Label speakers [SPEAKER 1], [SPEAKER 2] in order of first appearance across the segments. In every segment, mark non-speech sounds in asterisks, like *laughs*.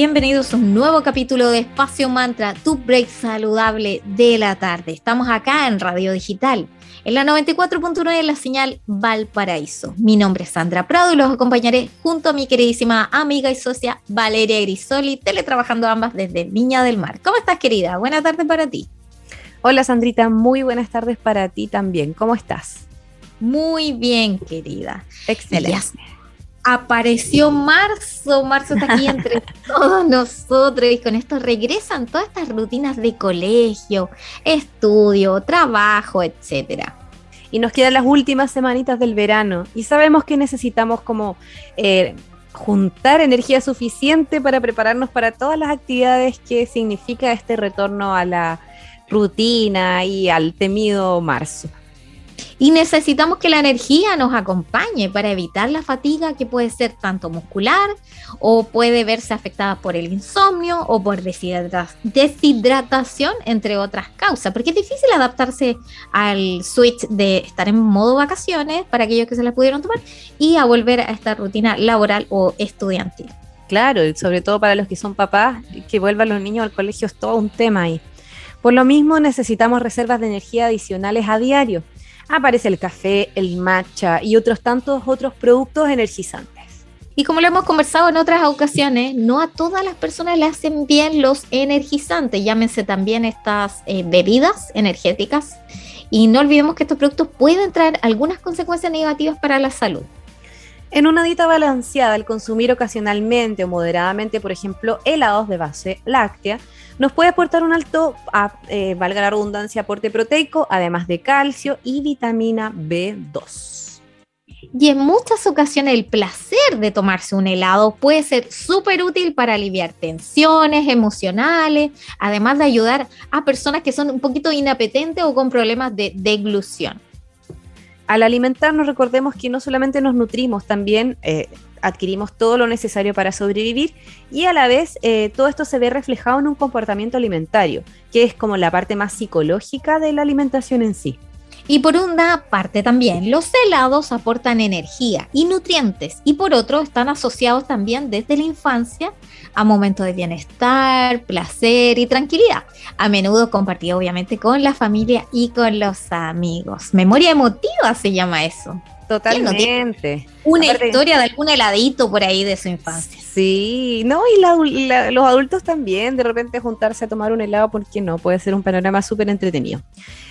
[SPEAKER 1] Bienvenidos a un nuevo capítulo de Espacio Mantra, tu break saludable de la tarde. Estamos acá en Radio Digital, en la 94.9 de la señal Valparaíso. Mi nombre es Sandra Prado y los acompañaré junto a mi queridísima amiga y socia Valeria Grisoli, teletrabajando ambas desde Viña del Mar. ¿Cómo estás, querida? Buenas tardes para ti.
[SPEAKER 2] Hola, Sandrita. Muy buenas tardes para ti también. ¿Cómo estás?
[SPEAKER 1] Muy bien, querida.
[SPEAKER 2] Excelente
[SPEAKER 1] apareció marzo, marzo está aquí entre *laughs* todos nosotros y con esto regresan todas estas rutinas de colegio, estudio, trabajo, etcétera.
[SPEAKER 2] Y nos quedan las últimas semanitas del verano y sabemos que necesitamos como eh, juntar energía suficiente para prepararnos para todas las actividades que significa este retorno a la rutina y al temido marzo.
[SPEAKER 1] Y necesitamos que la energía nos acompañe para evitar la fatiga que puede ser tanto muscular o puede verse afectada por el insomnio o por deshidratación, entre otras causas. Porque es difícil adaptarse al switch de estar en modo vacaciones para aquellos que se las pudieron tomar y a volver a esta rutina laboral o estudiantil.
[SPEAKER 2] Claro, y sobre todo para los que son papás, que vuelvan los niños al colegio es todo un tema ahí. Por lo mismo necesitamos reservas de energía adicionales a diario aparece el café, el matcha y otros tantos otros productos energizantes.
[SPEAKER 1] Y como lo hemos conversado en otras ocasiones, no a todas las personas le hacen bien los energizantes, llámense también estas eh, bebidas energéticas. Y no olvidemos que estos productos pueden traer algunas consecuencias negativas para la salud.
[SPEAKER 2] En una dieta balanceada, al consumir ocasionalmente o moderadamente, por ejemplo, helados de base láctea, nos puede aportar un alto, eh, valga la redundancia, aporte proteico, además de calcio y vitamina B2.
[SPEAKER 1] Y en muchas ocasiones el placer de tomarse un helado puede ser súper útil para aliviar tensiones emocionales, además de ayudar a personas que son un poquito inapetentes o con problemas de deglución.
[SPEAKER 2] Al alimentarnos recordemos que no solamente nos nutrimos, también eh, adquirimos todo lo necesario para sobrevivir y a la vez eh, todo esto se ve reflejado en un comportamiento alimentario, que es como la parte más psicológica de la alimentación en sí.
[SPEAKER 1] Y por una parte también, los helados aportan energía y nutrientes y por otro están asociados también desde la infancia a momentos de bienestar, placer y tranquilidad, a menudo compartido obviamente con la familia y con los amigos. Memoria emotiva se llama eso.
[SPEAKER 2] Totalmente.
[SPEAKER 1] Una historia de algún heladito por ahí de su infancia.
[SPEAKER 2] Sí, no, y los adultos también, de repente juntarse a tomar un helado, ¿por qué no? Puede ser un panorama súper entretenido.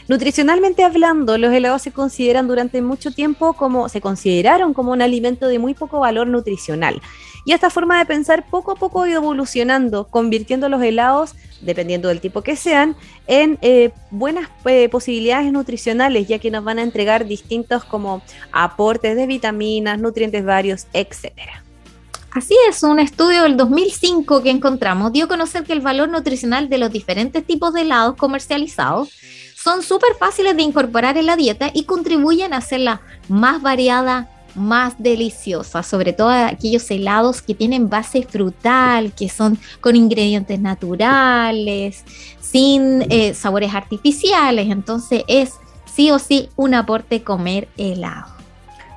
[SPEAKER 2] Nutricionalmente hablando, los helados se consideran durante mucho tiempo como, se consideraron como un alimento de muy poco valor nutricional. Y esta forma de pensar poco a poco ha ido evolucionando, convirtiendo los helados, dependiendo del tipo que sean, en eh, buenas eh, posibilidades nutricionales, ya que nos van a entregar distintos como aportes de vitaminas, nutrientes varios, etcétera.
[SPEAKER 1] Así es, un estudio del 2005 que encontramos dio a conocer que el valor nutricional de los diferentes tipos de helados comercializados son súper fáciles de incorporar en la dieta y contribuyen a hacerla más variada, más deliciosa, sobre todo aquellos helados que tienen base frutal, que son con ingredientes naturales, sin eh, sabores artificiales. Entonces es sí o sí un aporte comer helado.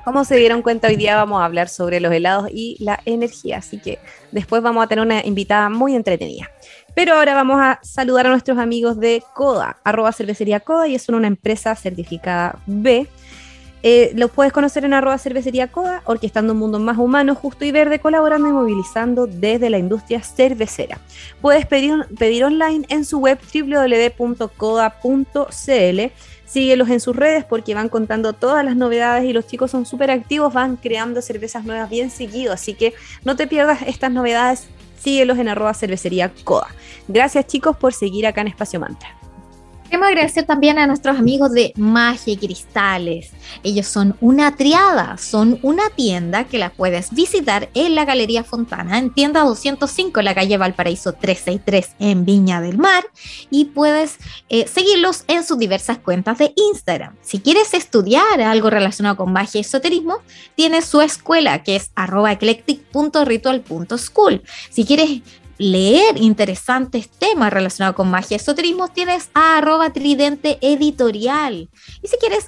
[SPEAKER 2] Como se dieron cuenta, hoy día vamos a hablar sobre los helados y la energía, así que después vamos a tener una invitada muy entretenida. Pero ahora vamos a saludar a nuestros amigos de Coda, arroba cervecería Coda, y son una empresa certificada B. Eh, los puedes conocer en arroba cervecería Coda, orquestando un mundo más humano, justo y verde, colaborando y movilizando desde la industria cervecera. Puedes pedir, pedir online en su web www.coda.cl Síguelos en sus redes porque van contando todas las novedades y los chicos son súper activos, van creando cervezas nuevas bien seguido, así que no te pierdas estas novedades, síguelos en arroba cervecería coda. Gracias chicos por seguir acá en Espacio Mantra.
[SPEAKER 1] Queremos agradecer también a nuestros amigos de Magia y Cristales. Ellos son una triada, son una tienda que la puedes visitar en la Galería Fontana, en tienda 205, en la calle Valparaíso 363, en Viña del Mar, y puedes eh, seguirlos en sus diversas cuentas de Instagram. Si quieres estudiar algo relacionado con magia y esoterismo, tienes su escuela que es arroba eclectic.ritual.school. Si quieres leer interesantes temas relacionados con magia y esoterismo, tienes a tridente editorial. Y si quieres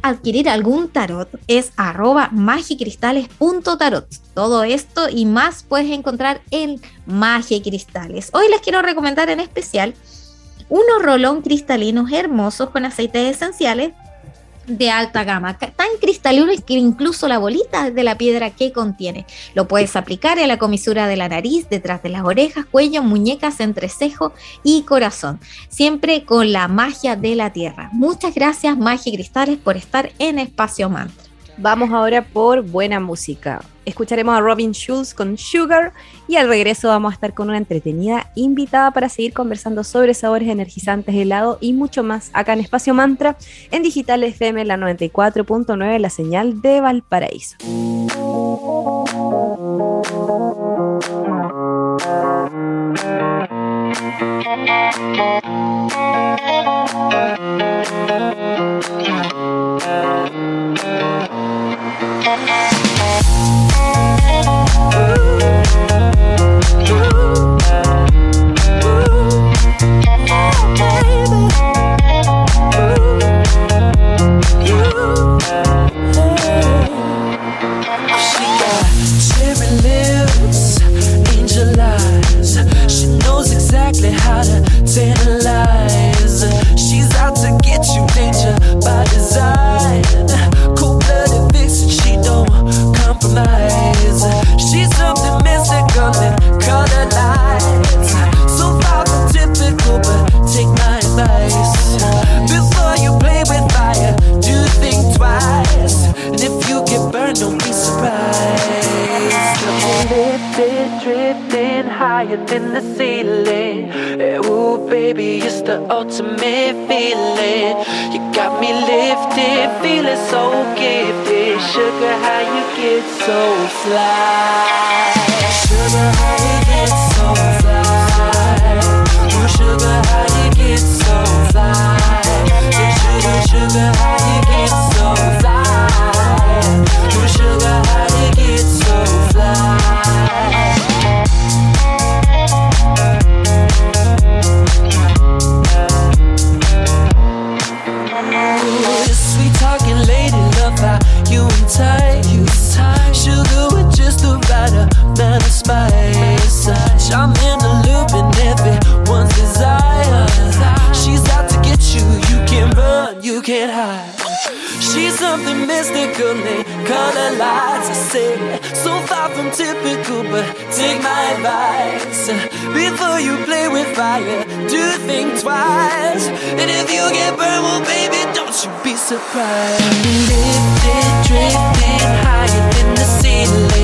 [SPEAKER 1] adquirir algún tarot, es arroba magicristales.tarot. Todo esto y más puedes encontrar en Magia Cristales. Hoy les quiero recomendar en especial unos rolón cristalinos hermosos con aceites esenciales de alta gama, tan cristalino que incluso la bolita de la piedra que contiene. Lo puedes aplicar en la comisura de la nariz, detrás de las orejas, cuello, muñecas, entrecejo y corazón, siempre con la magia de la tierra. Muchas gracias Magia Cristales por estar en Espacio Mantra.
[SPEAKER 2] Vamos ahora por buena música. Escucharemos a Robin Schulz con Sugar y al regreso vamos a estar con una entretenida invitada para seguir conversando sobre sabores energizantes, helado y mucho más acá en Espacio Mantra en Digital FM la 94.9, la señal de Valparaíso.
[SPEAKER 3] higher than the ceiling. Eh, ooh, baby, it's the ultimate feeling. You got me lifted, feeling so gifted. Sugar, how you
[SPEAKER 1] get
[SPEAKER 3] so fly? Sugar, how you get so fly? Oh, sugar, how you get so fly? Sugar, sugar, balcony, color lights I say so far from typical, but take my advice before you play with fire. Do think twice, and if you get burned, well, baby, don't you be surprised. Lifted, drifting higher than the ceiling.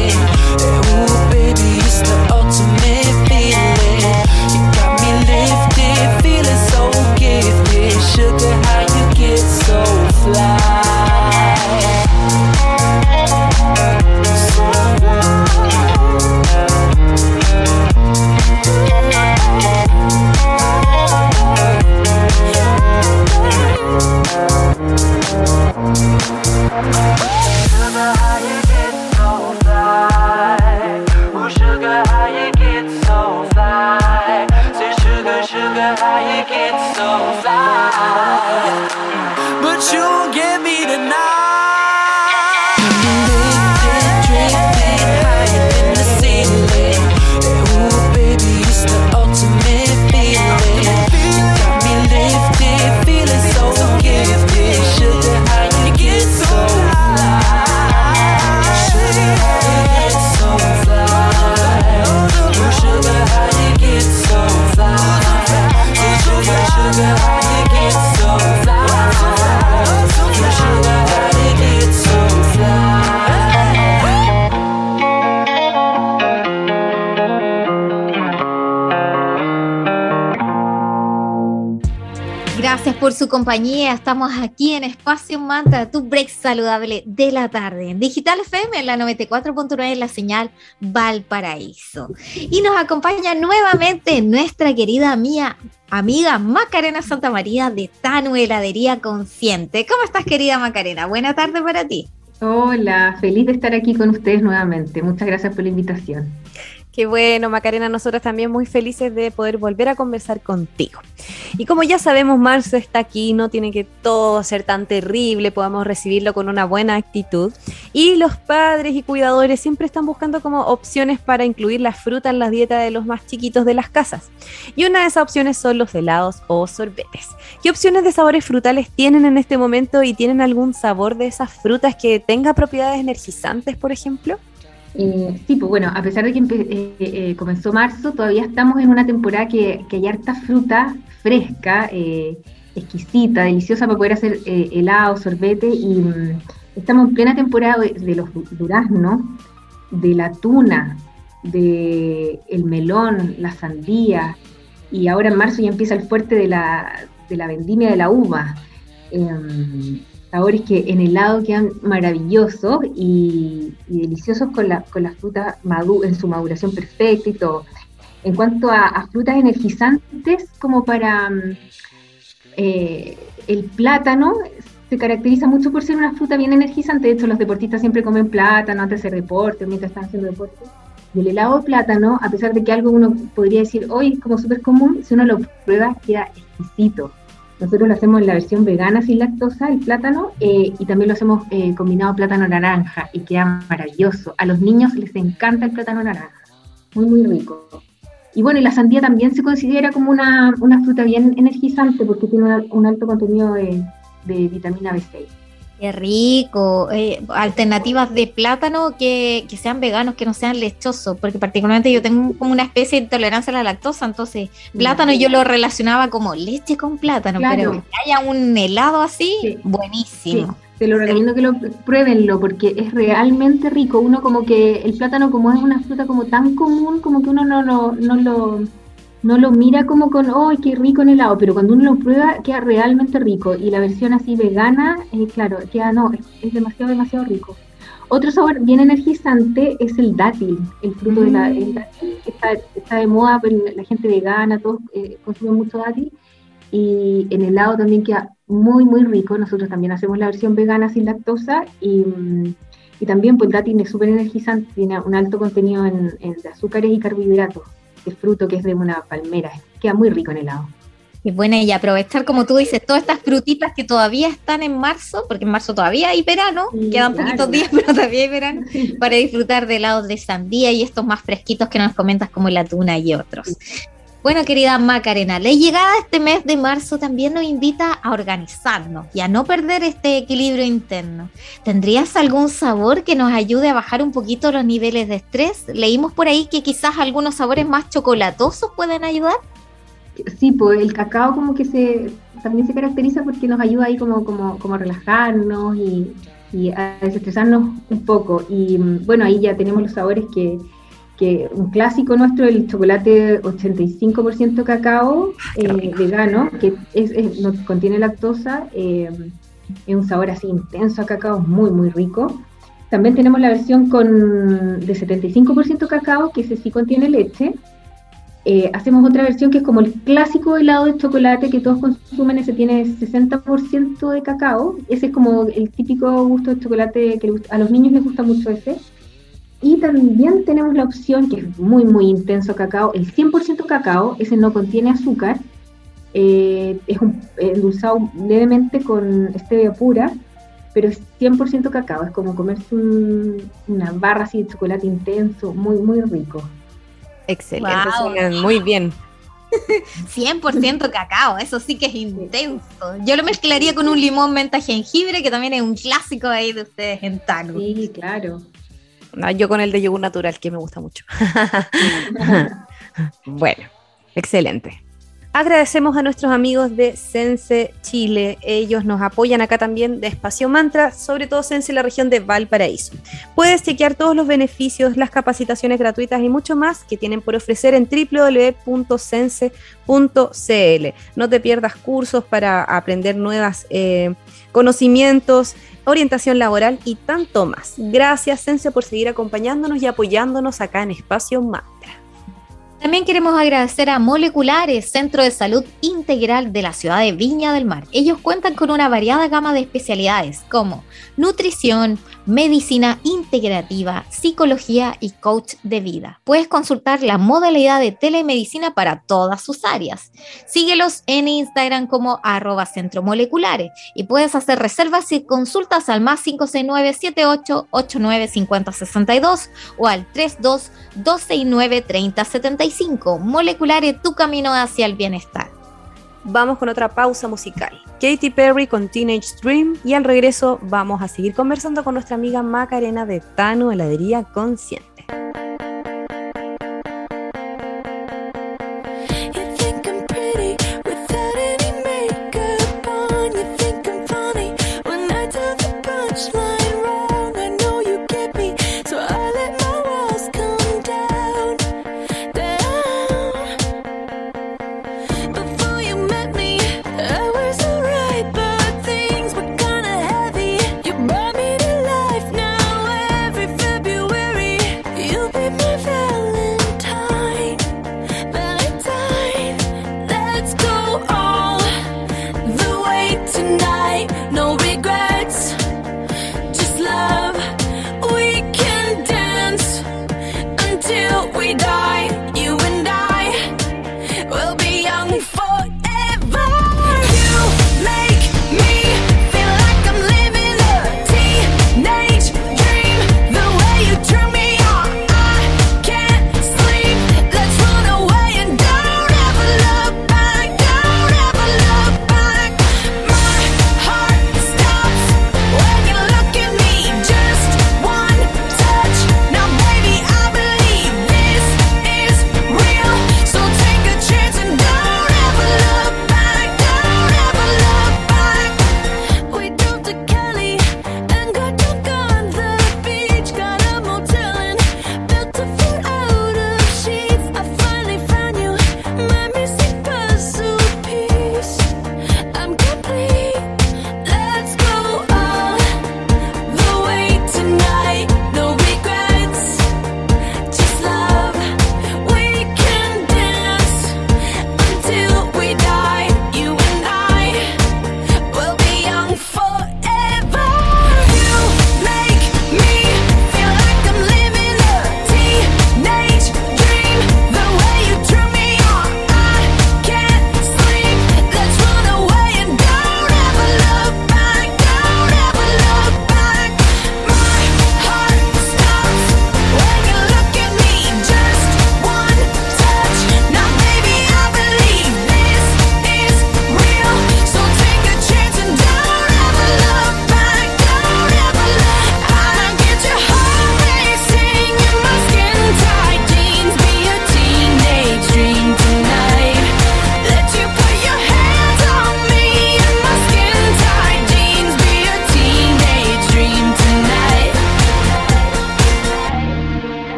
[SPEAKER 1] Por su compañía. Estamos aquí en Espacio Manta, tu break saludable de la tarde. En Digital FM, en la 94.9, en la señal Valparaíso. Y nos acompaña nuevamente nuestra querida mía, amiga Macarena Santa María de Tanu Heladería Consciente. ¿Cómo estás, querida Macarena? Buena tarde para ti.
[SPEAKER 4] Hola, feliz de estar aquí con ustedes nuevamente. Muchas gracias por la invitación.
[SPEAKER 2] Qué bueno, Macarena, nosotros también muy felices de poder volver a conversar contigo. Y como ya sabemos, marzo está aquí, no tiene que todo ser tan terrible, podamos recibirlo con una buena actitud. Y los padres y cuidadores siempre están buscando como opciones para incluir la fruta en la dieta de los más chiquitos de las casas. Y una de esas opciones son los helados o sorbetes. ¿Qué opciones de sabores frutales tienen en este momento y tienen algún sabor de esas frutas que tenga propiedades energizantes, por ejemplo?
[SPEAKER 4] Eh, sí, pues bueno, a pesar de que eh, eh, comenzó marzo, todavía estamos en una temporada que, hay harta fruta fresca, exquisita, deliciosa para poder hacer helado, sorbete y mm, estamos en plena temporada de, los duraznos, de la tuna, de el melón, la sandía y ahora en marzo ya empieza el fuerte de la, de la vendimia de la uva. Sabores que en helado quedan maravillosos y, deliciosos con, la, con las frutas en su maduración perfecta y todo. En cuanto a, frutas energizantes, como para mm, eh, el plátano, se caracteriza mucho por ser una fruta bien energizante. De hecho, los deportistas siempre comen plátano antes de hacer deporte, mientras están haciendo deporte. Y el helado de plátano, a pesar de que algo uno podría decir hoy es como súper común, si uno lo prueba, queda exquisito. Nosotros lo hacemos en la versión vegana sin lactosa, el plátano, eh, y también lo hacemos eh, combinado plátano naranja y queda maravilloso. A los niños les encanta el plátano naranja, muy, muy rico. Y bueno, y la sandía también se considera como una, fruta bien energizante porque tiene un alto contenido de, de vitamina B6.
[SPEAKER 1] Qué rico. Eh, alternativas de plátano que, sean veganos, que no sean lechosos, porque particularmente yo tengo como una especie de intolerancia a la lactosa, entonces plátano yo lo relacionaba como leche con plátano, pero que haya un helado así, buenísimo.
[SPEAKER 4] Te lo recomiendo que lo pruébenlo porque es realmente rico. Uno como que el plátano como es una fruta como tan común, como que uno no, no, no lo no lo mira como con, ¡ay, qué rico en helado! Pero cuando uno lo prueba, queda realmente rico. Y la versión así vegana, eh, claro, queda, no, es, demasiado, demasiado rico. Otro sabor bien energizante es el dátil, el fruto de la mm. dátil, está, está, de moda, pero la gente vegana, todos eh, consumen mucho dátil. Y en helado también queda muy, muy rico. Nosotros también hacemos la versión vegana sin lactosa y, y también pues el dátil es súper energizante, tiene un alto contenido en, en azúcares y carbohidratos fruto que es de una palmera. Queda muy rico en helado.
[SPEAKER 1] Y bueno, y aprovechar, como tú dices, todas estas frutitas que todavía están en marzo, porque en marzo todavía hay verano, quedan poquitos días, *laughs* pero todavía hay verano, para disfrutar de helados de sandía y estos más fresquitos que nos comentas como la tuna y otros. Bueno, querida Macarena, la llegada de este mes de marzo también nos invita a organizarnos y a no perder este equilibrio interno. ¿Tendrías algún sabor que nos ayude a bajar un poquito los niveles de estrés? Leímos por ahí que quizás algunos sabores más chocolatosos pueden ayudar.
[SPEAKER 4] Sí, pues el cacao como que se también se caracteriza porque nos ayuda ahí como, como, como a relajarnos y, y a desestresarnos un poco. Y mm, bueno, ahí ya tenemos los sabores que que un clásico nuestro, el chocolate 85% cacao eh, vegano, que es, no contiene lactosa, eh, es un sabor así intenso a cacao, muy, muy rico. También tenemos la versión con de 75% cacao, que ese sí contiene leche. Eh, hacemos otra versión que es como el clásico helado de chocolate que todos consumen, ese tiene 60% de cacao. Ese es como el típico gusto de chocolate que a los niños les gusta mucho ese. Y también tenemos la opción, que es muy, muy intenso cacao, el 100% cacao, ese no contiene azúcar, eh, es un, endulzado levemente con stevia pura, pero es 100% cacao, es como comerse una barra así de chocolate intenso, muy, muy rico.
[SPEAKER 2] Excelente, muy bien. *laughs*
[SPEAKER 1] 100% cacao, eso sí que es intenso. Yo lo mezclaría con un limón menta jengibre, que también es un clásico ahí de ustedes en Tango.
[SPEAKER 4] Sí, claro.
[SPEAKER 2] Yo con el de yogur natural, que me gusta mucho. *laughs* bueno, excelente. Agradecemos a nuestros amigos de Sense Chile. Ellos nos apoyan acá también de Espacio Mantra, sobre todo Sense en la región de Valparaíso. Puedes chequear todos los beneficios, las capacitaciones gratuitas y mucho más que tienen por ofrecer en www.sense.cl. No te pierdas cursos para aprender nuevos eh, conocimientos, orientación laboral y tanto más. Gracias Sense por seguir acompañándonos y apoyándonos acá en Espacio Mantra.
[SPEAKER 1] También queremos agradecer a Moleculares, Centro de Salud Integral de la ciudad de Viña del Mar. Ellos cuentan con una variada gama de especialidades como nutrición, medicina integrativa, psicología y coach de vida. Puedes consultar la modalidad de telemedicina para todas sus áreas. Síguelos en Instagram como arroba centro moleculares y puedes hacer reservas y consultas al más 569 78 89 50 62 o al 32 269 30 75. Moleculares, tu camino hacia el bienestar
[SPEAKER 2] vamos con otra pausa musical. Katy Perry con Teenage Dream y al regreso vamos a seguir conversando con nuestra amiga Macarena de Tano Heladería Consciente.
[SPEAKER 1] till we die.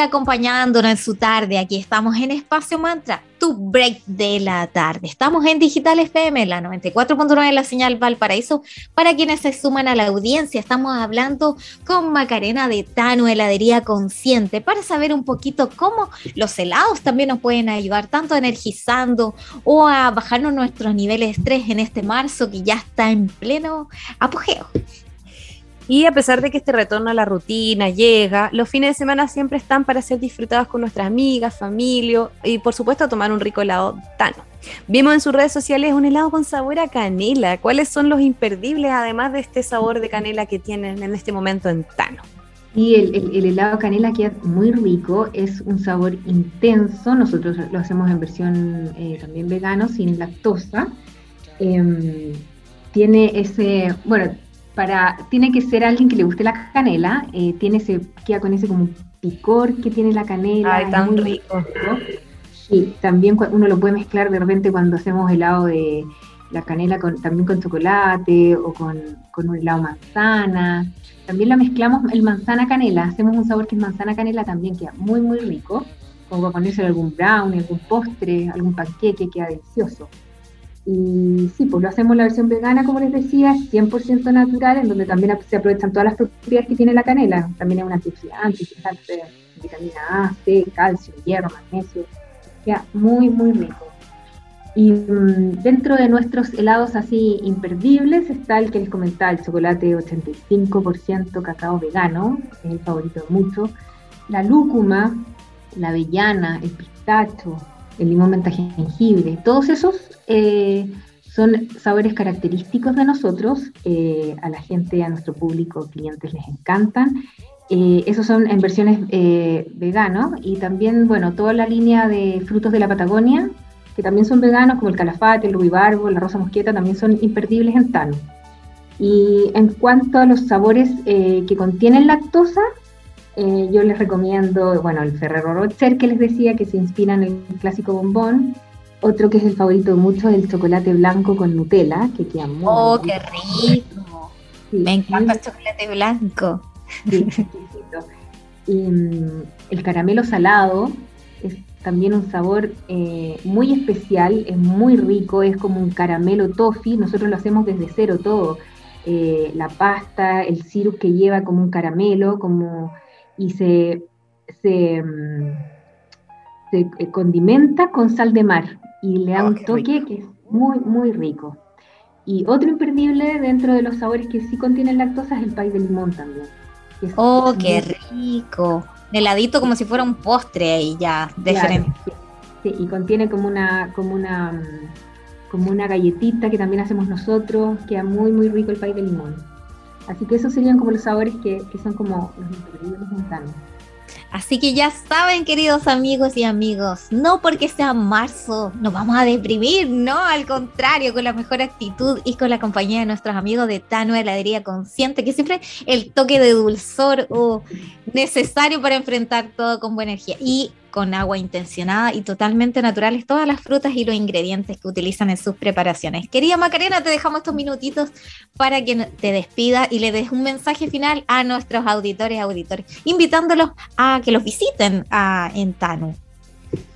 [SPEAKER 1] Acompañándonos en su tarde. Aquí estamos en Espacio Mantra, tu break de la tarde. Estamos en Digital FM, la 94.9 de la señal Valparaíso. Para quienes se suman a la audiencia, estamos hablando con Macarena de Tano, heladería consciente, para saber un poquito cómo los helados también nos pueden ayudar, tanto energizando o a bajarnos nuestros niveles de estrés en este marzo que ya está en pleno apogeo.
[SPEAKER 2] Y a pesar de que este retorno a la rutina llega, los fines de semana siempre están para ser disfrutados con nuestras amigas, familia y por supuesto tomar un rico helado Tano. Vimos en sus redes sociales un helado con sabor a canela. ¿Cuáles son los imperdibles además de este sabor de canela que tienen en este momento en Tano?
[SPEAKER 4] Y el, helado canela queda muy rico, es un sabor intenso, nosotros lo hacemos en versión eh, también vegano, sin lactosa. Em, tiene ese, bueno, para, tiene que ser alguien que le guste la canela, eh, tiene ese, queda con ese como picor que tiene la canela.
[SPEAKER 2] Ay, tan rico.
[SPEAKER 4] Y también uno lo puede mezclar de repente cuando hacemos helado de la canela con, también con chocolate o con, con un helado manzana. También la mezclamos el manzana canela, hacemos un sabor que es manzana canela también, queda muy muy rico, como para ponerse algún brownie, algún postre, algún panqueque, queda delicioso. Y sí, pues lo hacemos la versión vegana, como les decía, 100% natural, en donde también se aprovechan todas las propiedades que tiene la canela. También es un antioxidante, vitamina A, C, calcio, hierro, magnesio. Queda muy, muy rico. Y mm, dentro de nuestros helados así imperdibles está el que les comentaba, el chocolate 85% cacao vegano, es el favorito de muchos. La lúcuma, la avellana, el pistacho, el limón menta jengibre, todos esos eh, son sabores característicos de nosotros, eh, a la gente, a nuestro público, clientes les encantan. Eh, esos son en versiones veganos y también, bueno, toda la línea de frutos de la Patagonia, que también son veganos, como el calafate, el rubibarbo, la rosa mosqueta, también son imperdibles en Tano. Y en cuanto a los sabores que contienen lactosa, eh, yo les recomiendo, bueno, el Ferrero Rocher que les decía, que se inspira en el clásico bombón. Otro que es el favorito de muchos, el chocolate blanco con Nutella, que queda muy
[SPEAKER 1] ¡Oh, qué rico! Me encanta el chocolate blanco. Sí,
[SPEAKER 4] y mm, el caramelo salado es también un sabor eh, muy especial, es muy rico, es como un caramelo toffee. Nosotros lo hacemos desde cero todo. Eh, la pasta, el sirup que lleva como un caramelo, como y se, se, mm, eh, condimenta con sal de mar y le da oh, un toque que es muy, muy rico. Y otro imperdible dentro de los sabores que sí contienen lactosa es el pay de limón también.
[SPEAKER 1] oh, qué rico. Heladito como si fuera un postre ahí ya, diferente.
[SPEAKER 4] sí, y contiene como una, como una, como una galletita que también hacemos nosotros. Queda muy, muy rico el pay de limón. Así que esos serían como los sabores que, son como los imperdibles montanos.
[SPEAKER 1] Así que ya saben, queridos amigos y amigos, no porque sea marzo nos vamos a deprimir, no, al contrario, con la mejor actitud y con la compañía de nuestros amigos de Tano Heladería Consciente, que siempre el toque de dulzor o necesario para enfrentar todo con buena energía. Y con agua intencionada y totalmente naturales todas las frutas y los ingredientes que utilizan en sus preparaciones. Querida Macarena, te dejamos estos minutitos para que te despida y le des un mensaje final a nuestros auditores auditores, invitándolos a que los visiten en Tanu.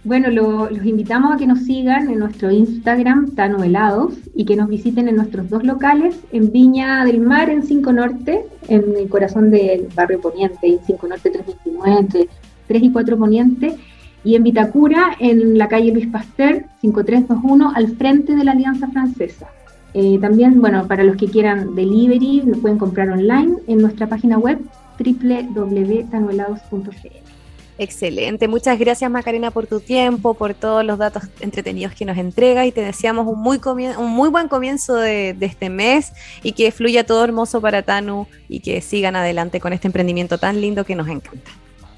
[SPEAKER 4] Bueno, los invitamos a que nos sigan en nuestro Instagram, Tano Helados, y que nos visiten en nuestros dos locales, en Viña del Mar, en 5 Norte, en el corazón del barrio Poniente, en 5 Norte 329, entre 3 y 4 Poniente, y en Vitacura, en la calle Luis Pasteur, 5321, al frente de la Alianza Francesa. Eh, también, bueno, para los que quieran delivery, lo pueden comprar online en nuestra página web www.tanuelados.cl.
[SPEAKER 2] Excelente, muchas gracias Macarena por tu tiempo, por todos los datos entretenidos que nos entrega y te deseamos un muy, un muy buen comienzo de, de, este mes y que fluya todo hermoso para Tanu y que sigan adelante con este emprendimiento tan lindo que nos encanta.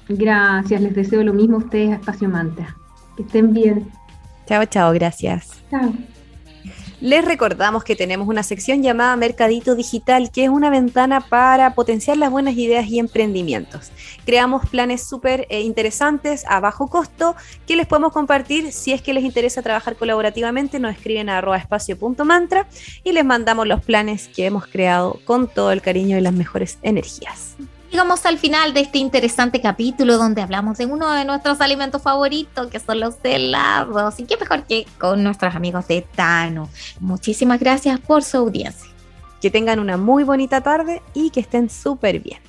[SPEAKER 4] Gracias, les deseo lo mismo a ustedes a Espacio Manta. Que estén bien.
[SPEAKER 2] Chao, chao, gracias.
[SPEAKER 4] Chao.
[SPEAKER 2] Les recordamos que tenemos una sección llamada Mercadito Digital, que es una ventana para potenciar las buenas ideas y emprendimientos. Creamos planes súper eh, interesantes a bajo costo que les podemos compartir. Si es que les interesa trabajar colaborativamente, nos escriben a espacio.mantra y les mandamos los planes que hemos creado con todo el cariño y las mejores energías.
[SPEAKER 1] Llegamos al final de este interesante capítulo donde hablamos de uno de nuestros alimentos favoritos, que son los helados. Y qué mejor que con nuestros amigos de Tano. Muchísimas gracias por su audiencia.
[SPEAKER 2] Que tengan una muy bonita tarde y que estén súper bien.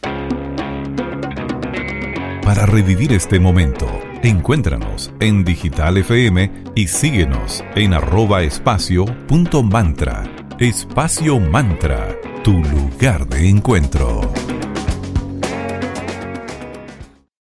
[SPEAKER 5] Para revivir este momento, encuéntranos en Digital FM y síguenos en arroba espacio punto mantra. Espacio Mantra, tu lugar de encuentro.